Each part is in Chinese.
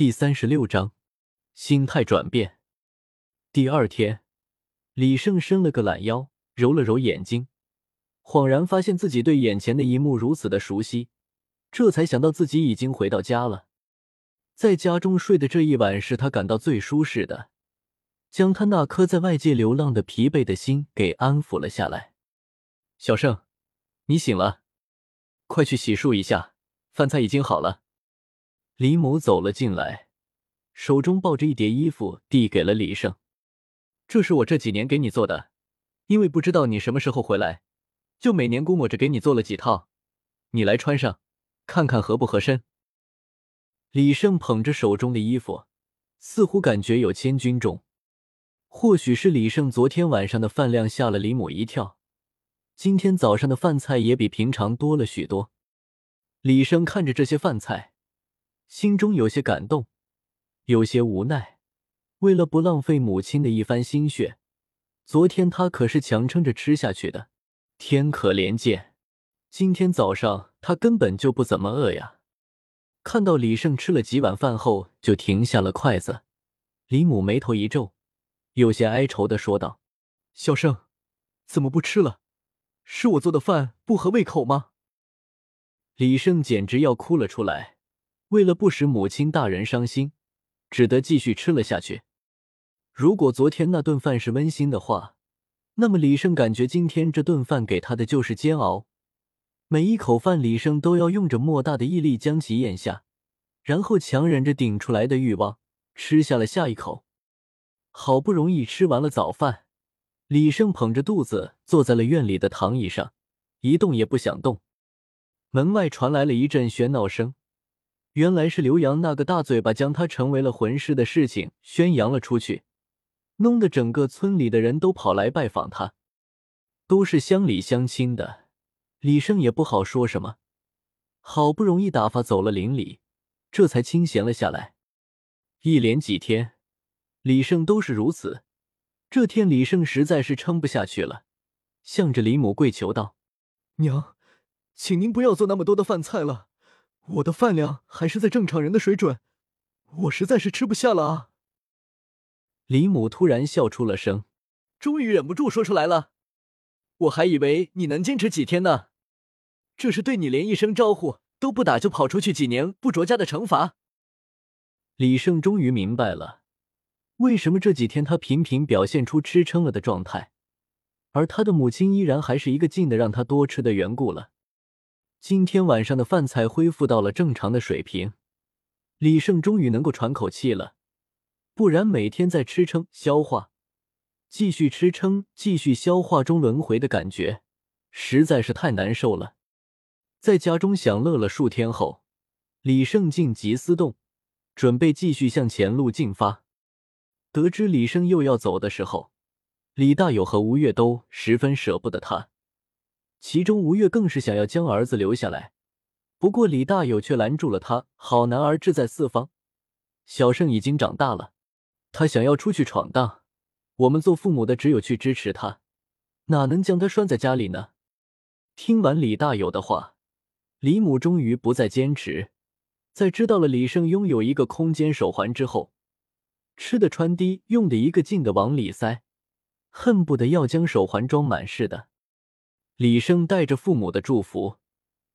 第三十六章，心态转变。第二天，李胜伸了个懒腰，揉了揉眼睛，恍然发现自己对眼前的一幕如此的熟悉，这才想到自己已经回到家了。在家中睡的这一晚是他感到最舒适的，将他那颗在外界流浪的疲惫的心给安抚了下来。小胜，你醒了，快去洗漱一下，饭菜已经好了。李母走了进来，手中抱着一叠衣服，递给了李胜：“这是我这几年给你做的，因为不知道你什么时候回来，就每年估摸着给你做了几套，你来穿上，看看合不合身。”李胜捧着手中的衣服，似乎感觉有千钧重。或许是李胜昨天晚上的饭量吓了李母一跳，今天早上的饭菜也比平常多了许多。李胜看着这些饭菜，心中有些感动，有些无奈。为了不浪费母亲的一番心血，昨天他可是强撑着吃下去的。天可怜见，今天早上他根本就不怎么饿呀。看到李胜吃了几碗饭后就停下了筷子，李母眉头一皱，有些哀愁的说道：“小胜，怎么不吃了？是我做的饭不合胃口吗？”李胜简直要哭了出来，为了不使母亲大人伤心，只得继续吃了下去。如果昨天那顿饭是温馨的话，那么李胜感觉今天这顿饭给他的就是煎熬。每一口饭，李胜都要用着莫大的毅力将其咽下，然后强忍着顶出来的欲望吃下了下一口。好不容易吃完了早饭，李胜捧着肚子坐在了院里的躺椅上，一动也不想动。门外传来了一阵喧闹声，原来是刘洋那个大嘴巴将他成为了魂师的事情宣扬了出去，弄得整个村里的人都跑来拜访他，都是乡里乡亲的。李胜也不好说什么，好不容易打发走了邻里，这才清闲了下来。一连几天，李胜都是如此。这天，李胜实在是撑不下去了，向着李母跪求道：“娘，请您不要做那么多的饭菜了，我的饭量还是在正常人的水准，我实在是吃不下了啊！”李母突然笑出了声，终于忍不住说出来了：“我还以为你能坚持几天呢。”这是对你连一声招呼都不打就跑出去几年不着家的惩罚。李胜终于明白了，为什么这几天他频频表现出吃撑了的状态，而他的母亲依然还是一个劲的让他多吃的缘故了。今天晚上的饭菜恢复到了正常的水平，李胜终于能够喘口气了。不然每天在吃撑消化，继续吃撑继续消化中轮回的感觉，实在是太难受了。在家中享乐了数天后，李胜进集思洞，准备继续向前路进发。得知李胜又要走的时候，李大友和吴越都十分舍不得他，其中吴越更是想要将儿子留下来，不过李大友却拦住了他。好男儿志在四方，小胜已经长大了，他想要出去闯荡，我们做父母的只有去支持他，哪能将他拴在家里呢？听完李大友的话。李母终于不再坚持，在知道了李胜拥有一个空间手环之后，吃的穿的用的一个劲的往里塞，恨不得要将手环装满似的。李胜带着父母的祝福，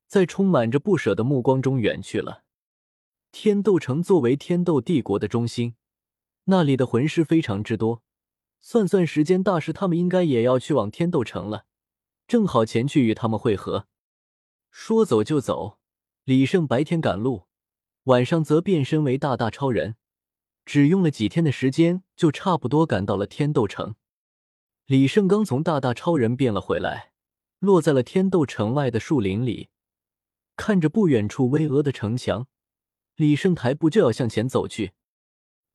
在充满着不舍的目光中远去了。天斗城作为天斗帝国的中心，那里的魂师非常之多，算算时间，大师他们应该也要去往天斗城了，正好前去与他们会合。说走就走，李胜白天赶路，晚上则变身为大大超人，只用了几天的时间，就差不多赶到了天斗城。李胜刚从大大超人变了回来，落在了天斗城外的树林里，看着不远处巍峨的城墙，李胜抬步就要向前走去。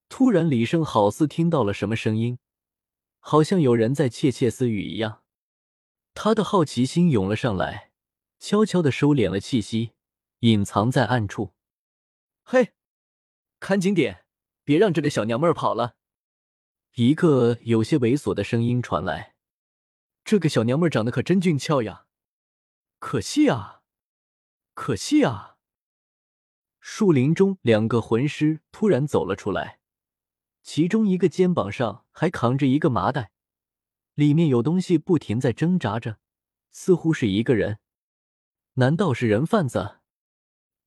突然，李胜好似听到了什么声音，好像有人在窃窃私语一样，他的好奇心涌了上来。悄悄的收敛了气息，隐藏在暗处。嘿，看紧点，别让这个小娘们儿跑了！一个有些猥琐的声音传来。这个小娘们长得可真俊俏呀，可惜啊，可惜啊！树林中，两个魂师突然走了出来，其中一个肩膀上还扛着一个麻袋，里面有东西不停在挣扎着，似乎是一个人。难道是人贩子？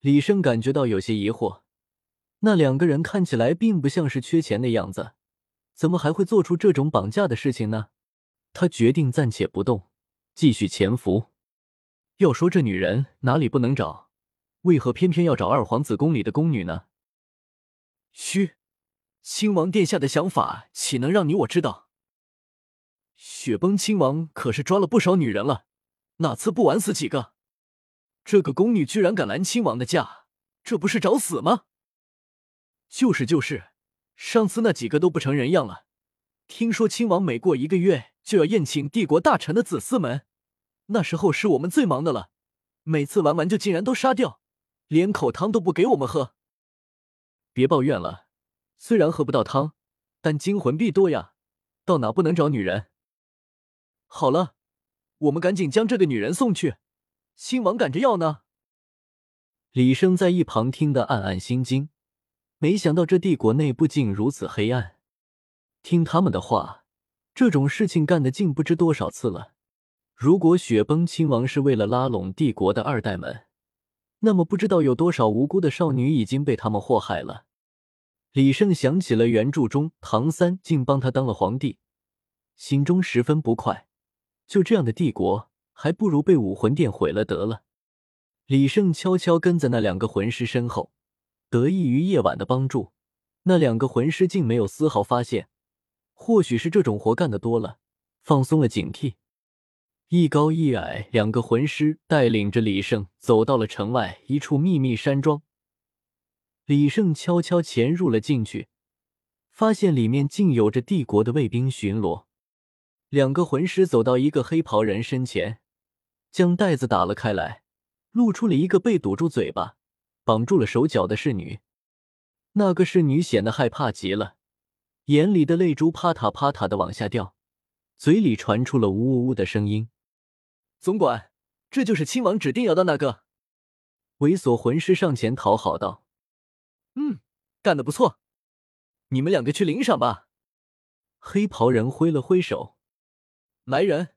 李胜感觉到有些疑惑。那两个人看起来并不像是缺钱的样子，怎么还会做出这种绑架的事情呢？他决定暂且不动，继续潜伏。要说这女人哪里不能找？为何偏偏要找二皇子宫里的宫女呢？嘘，亲王殿下的想法岂能让你我知道？雪崩亲王可是抓了不少女人了，哪次不玩死几个？这个宫女居然敢拦亲王的驾，这不是找死吗？就是就是，上次那几个都不成人样了。听说亲王每过一个月就要宴请帝国大臣的子嗣们，那时候是我们最忙的了，每次玩完就竟然都杀掉。连口汤都不给我们喝，别抱怨了。虽然喝不到汤，但惊魂必多呀。到哪不能找女人？好了，我们赶紧将这个女人送去。亲王赶着要呢。李生在一旁听得暗暗心惊，没想到这帝国内部竟如此黑暗。听他们的话，这种事情干的竟不知多少次了。如果雪崩亲王是为了拉拢帝国的二代们，那么不知道有多少无辜的少女已经被他们祸害了。李胜想起了原著中唐三竟帮他当了皇帝，心中十分不快。就这样的帝国，还不如被武魂殿毁了得了。李胜悄悄跟在那两个魂师身后，得益于夜晚的帮助，那两个魂师竟没有丝毫发现。或许是这种活干的多了，放松了警惕。一高一矮两个魂师带领着李胜走到了城外一处秘密山庄。李胜悄悄潜入了进去，发现里面竟有着帝国的卫兵巡逻。两个魂师走到一个黑袍人身前，将袋子打了开来，露出了一个被堵住嘴巴、绑住了手脚的侍女。那个侍女显得害怕极了，眼里的泪珠啪嗒啪嗒的往下掉，嘴里传出了呜呜呜的声音。总管，这就是亲王指定要的那个。猥琐魂师上前讨好道：“嗯，干得不错，你们两个去领赏吧。”黑袍人挥了挥手：“来人，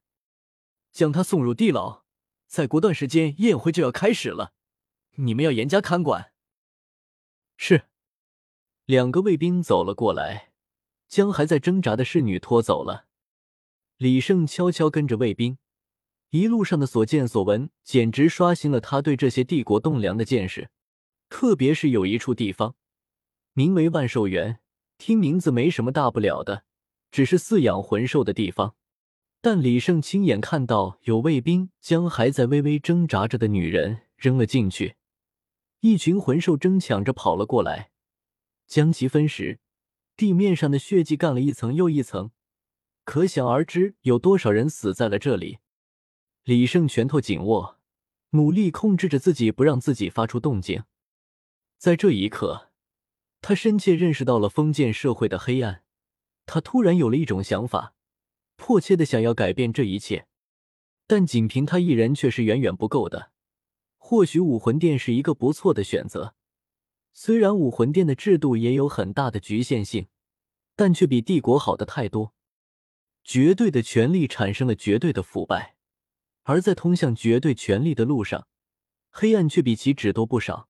将他送入地牢。再过段时间，宴会就要开始了，你们要严加看管。”是。两个卫兵走了过来，将还在挣扎的侍女拖走了。李胜悄悄跟着卫兵。一路上的所见所闻，简直刷新了他对这些帝国栋梁的见识。特别是有一处地方，名为万寿园，听名字没什么大不了的，只是饲养魂兽的地方。但李胜亲眼看到有卫兵将还在微微挣扎着的女人扔了进去，一群魂兽争抢着跑了过来，将其分食。地面上的血迹干了一层又一层，可想而知有多少人死在了这里。李胜拳头紧握，努力控制着自己，不让自己发出动静。在这一刻，他深切认识到了封建社会的黑暗。他突然有了一种想法，迫切的想要改变这一切。但仅凭他一人却是远远不够的。或许武魂殿是一个不错的选择，虽然武魂殿的制度也有很大的局限性，但却比帝国好的太多。绝对的权力产生了绝对的腐败。而在通向绝对权力的路上，黑暗却比其只多不少。